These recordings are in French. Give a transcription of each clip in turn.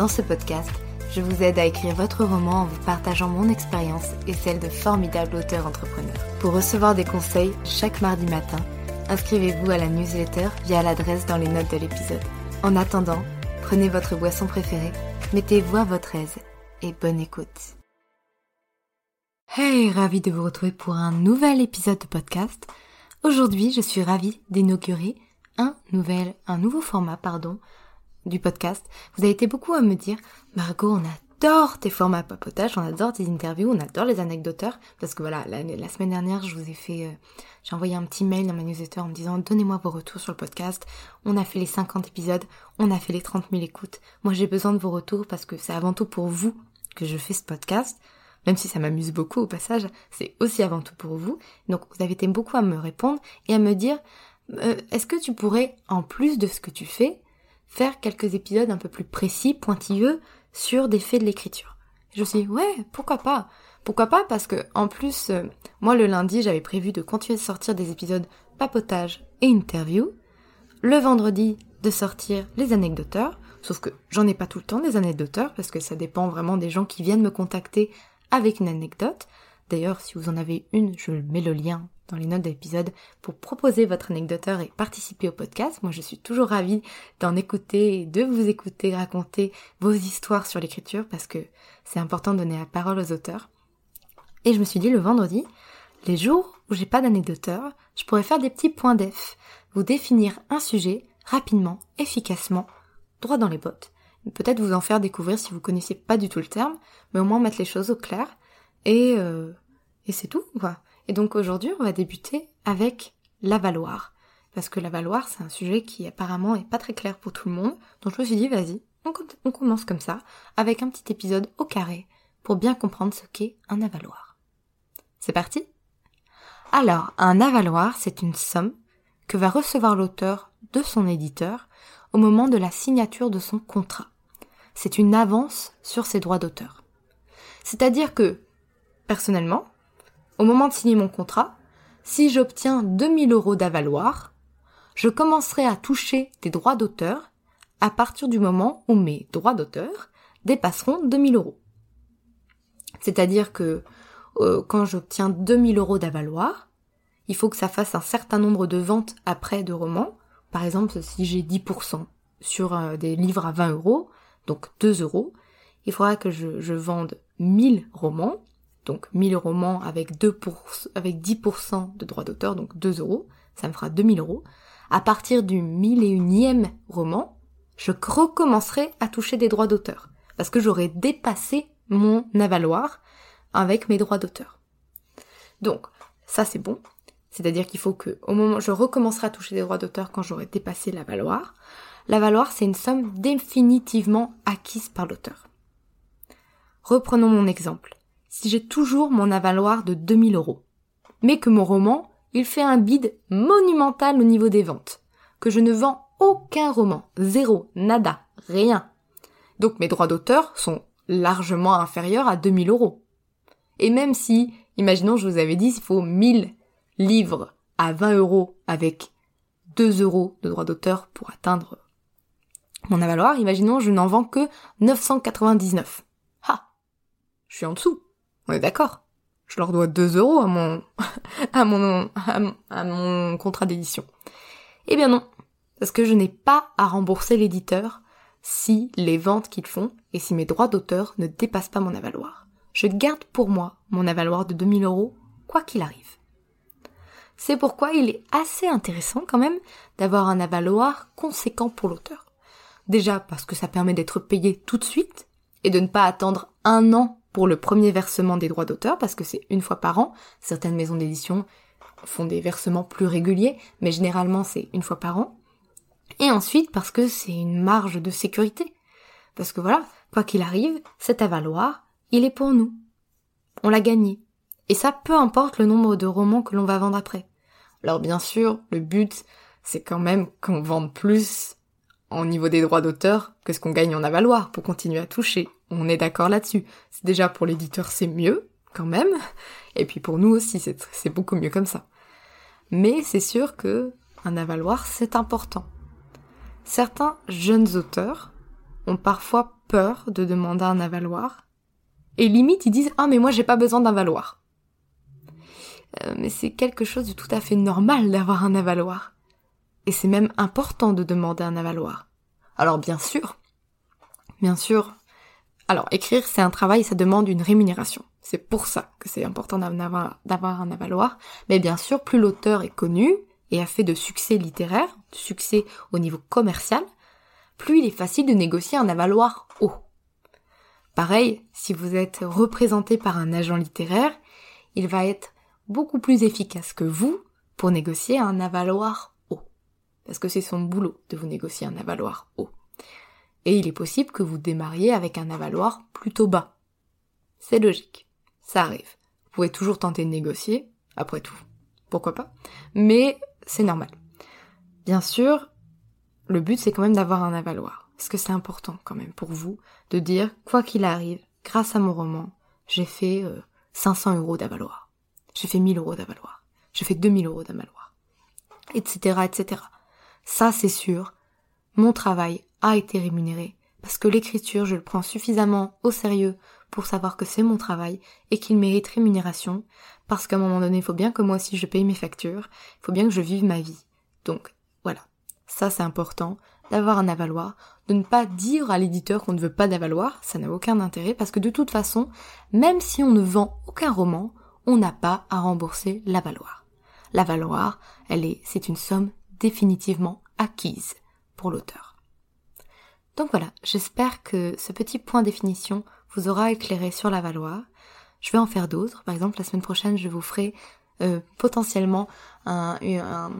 Dans ce podcast, je vous aide à écrire votre roman en vous partageant mon expérience et celle de formidables auteurs entrepreneurs. Pour recevoir des conseils chaque mardi matin, inscrivez-vous à la newsletter via l'adresse dans les notes de l'épisode. En attendant, prenez votre boisson préférée, mettez-vous à votre aise et bonne écoute. Hey, ravi de vous retrouver pour un nouvel épisode de podcast. Aujourd'hui, je suis ravie d'inaugurer un nouvel, un nouveau format, pardon, du podcast. Vous avez été beaucoup à me dire, Margot, on adore tes formats papotage, on adore tes interviews, on adore les anecdoteurs, parce que voilà, la, semaine dernière, je vous ai fait, euh, j'ai envoyé un petit mail dans ma newsletter en me disant, donnez-moi vos retours sur le podcast. On a fait les 50 épisodes, on a fait les 30 000 écoutes. Moi, j'ai besoin de vos retours parce que c'est avant tout pour vous que je fais ce podcast même si ça m'amuse beaucoup au passage, c'est aussi avant tout pour vous. Donc vous avez été beaucoup à me répondre et à me dire, euh, est-ce que tu pourrais, en plus de ce que tu fais, faire quelques épisodes un peu plus précis, pointilleux, sur des faits de l'écriture Je me suis dit, ouais, pourquoi pas? Pourquoi pas? Parce que, en plus, euh, moi le lundi, j'avais prévu de continuer de sortir des épisodes papotage et interview. Le vendredi, de sortir les anecdoteurs. Sauf que j'en ai pas tout le temps des anecdoteurs parce que ça dépend vraiment des gens qui viennent me contacter avec une anecdote. D'ailleurs, si vous en avez une, je mets le lien dans les notes de l'épisode pour proposer votre anecdoteur et participer au podcast. Moi, je suis toujours ravie d'en écouter et de vous écouter raconter vos histoires sur l'écriture parce que c'est important de donner la parole aux auteurs. Et je me suis dit le vendredi, les jours où j'ai pas d'anecdoteur, je pourrais faire des petits points d'eff, vous définir un sujet rapidement, efficacement, droit dans les bottes, peut-être vous en faire découvrir si vous connaissez pas du tout le terme, mais au moins mettre les choses au clair. Et, euh, et c'est tout, quoi. Et donc aujourd'hui, on va débuter avec l'avaloir. Parce que l'avaloir, c'est un sujet qui apparemment est pas très clair pour tout le monde. Donc je me suis dit, vas-y, on, on commence comme ça, avec un petit épisode au carré, pour bien comprendre ce qu'est un avaloir. C'est parti? Alors, un avaloir, c'est une somme que va recevoir l'auteur de son éditeur au moment de la signature de son contrat. C'est une avance sur ses droits d'auteur. C'est-à-dire que, personnellement, au moment de signer mon contrat, si j'obtiens 2000 euros d'avaloir, je commencerai à toucher des droits d'auteur à partir du moment où mes droits d'auteur dépasseront 2000 euros. C'est-à-dire que euh, quand j'obtiens 2000 euros d'avaloir, il faut que ça fasse un certain nombre de ventes après de romans par exemple, si j'ai 10% sur euh, des livres à 20 euros, donc 2 euros, il faudra que je, vende 1000 romans, donc 1000 romans avec, 2 avec 10% de droits d'auteur, donc 2 euros, ça me fera 2000 euros. À partir du 1001e roman, je recommencerai à toucher des droits d'auteur, parce que j'aurai dépassé mon avaloir avec mes droits d'auteur. Donc, ça c'est bon. C'est-à-dire qu'il faut que, au moment, je recommencerai à toucher des droits d'auteur quand j'aurai dépassé la valoir. La valoir, c'est une somme définitivement acquise par l'auteur. Reprenons mon exemple. Si j'ai toujours mon avaloir de 2000 euros, mais que mon roman, il fait un bid monumental au niveau des ventes, que je ne vends aucun roman, zéro, nada, rien. Donc mes droits d'auteur sont largement inférieurs à 2000 euros. Et même si, imaginons, je vous avais dit, il faut 1000 livres à 20 euros avec 2 euros de droit d'auteur pour atteindre mon avaloir, imaginons je n'en vends que 999. Ah Je suis en dessous. On est d'accord. Je leur dois 2 euros à mon, à mon, à mon contrat d'édition. Eh bien non. Parce que je n'ai pas à rembourser l'éditeur si les ventes qu'ils font et si mes droits d'auteur ne dépassent pas mon avaloir. Je garde pour moi mon avaloir de 2000 euros, quoi qu'il arrive. C'est pourquoi il est assez intéressant quand même d'avoir un avaloir conséquent pour l'auteur. Déjà parce que ça permet d'être payé tout de suite et de ne pas attendre un an pour le premier versement des droits d'auteur parce que c'est une fois par an. Certaines maisons d'édition font des versements plus réguliers, mais généralement c'est une fois par an. Et ensuite parce que c'est une marge de sécurité. Parce que voilà, quoi qu'il arrive, cet avaloir, il est pour nous. On l'a gagné. Et ça, peu importe le nombre de romans que l'on va vendre après. Alors bien sûr, le but, c'est quand même qu'on vende plus en niveau des droits d'auteur que ce qu'on gagne en avaloir pour continuer à toucher. On est d'accord là-dessus. Déjà pour l'éditeur, c'est mieux, quand même. Et puis pour nous aussi, c'est beaucoup mieux comme ça. Mais c'est sûr que un avaloir, c'est important. Certains jeunes auteurs ont parfois peur de demander un avaloir. Et limite, ils disent, ah, mais moi, j'ai pas besoin d'un valoir. Euh, mais c'est quelque chose de tout à fait normal d'avoir un avaloir. Et c'est même important de demander un avaloir. Alors bien sûr, bien sûr, alors écrire c'est un travail, ça demande une rémunération. C'est pour ça que c'est important d'avoir un avaloir. Mais bien sûr, plus l'auteur est connu et a fait de succès littéraire, de succès au niveau commercial, plus il est facile de négocier un avaloir haut. Pareil, si vous êtes représenté par un agent littéraire, il va être beaucoup plus efficace que vous pour négocier un avaloir haut. Parce que c'est son boulot de vous négocier un avaloir haut. Et il est possible que vous démarriez avec un avaloir plutôt bas. C'est logique. Ça arrive. Vous pouvez toujours tenter de négocier, après tout. Pourquoi pas? Mais c'est normal. Bien sûr, le but c'est quand même d'avoir un avaloir. Parce que c'est important quand même pour vous de dire, quoi qu'il arrive, grâce à mon roman, j'ai fait 500 euh, euros d'avaloir. J'ai fait 1000 euros d'avaloir. J'ai fait 2000 euros d'avaloir. Etc., etc. Ça, c'est sûr. Mon travail a été rémunéré. Parce que l'écriture, je le prends suffisamment au sérieux pour savoir que c'est mon travail et qu'il mérite rémunération. Parce qu'à un moment donné, il faut bien que moi aussi je paye mes factures. Il faut bien que je vive ma vie. Donc, voilà. Ça, c'est important d'avoir un avaloir, de ne pas dire à l'éditeur qu'on ne veut pas d'avaloir, ça n'a aucun intérêt parce que de toute façon, même si on ne vend aucun roman, on n'a pas à rembourser la valoir. La valoir, elle est, c'est une somme définitivement acquise l'auteur. Donc voilà, j'espère que ce petit point définition vous aura éclairé sur la valoir. Je vais en faire d'autres. Par exemple, la semaine prochaine, je vous ferai euh, potentiellement un, un,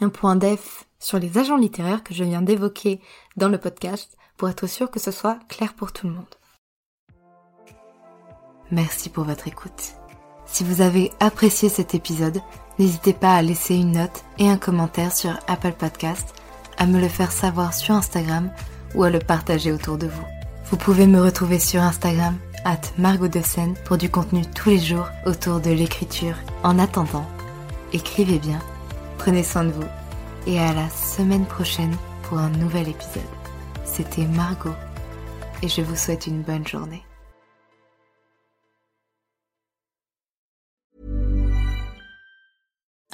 un point def sur les agents littéraires que je viens d'évoquer dans le podcast pour être sûr que ce soit clair pour tout le monde. Merci pour votre écoute. Si vous avez apprécié cet épisode, n'hésitez pas à laisser une note et un commentaire sur Apple Podcast, à me le faire savoir sur Instagram ou à le partager autour de vous. Vous pouvez me retrouver sur Instagram, at Margot de Seine, pour du contenu tous les jours autour de l'écriture. En attendant, écrivez bien, prenez soin de vous et à la semaine prochaine pour un nouvel épisode. C'était Margot et je vous souhaite une bonne journée.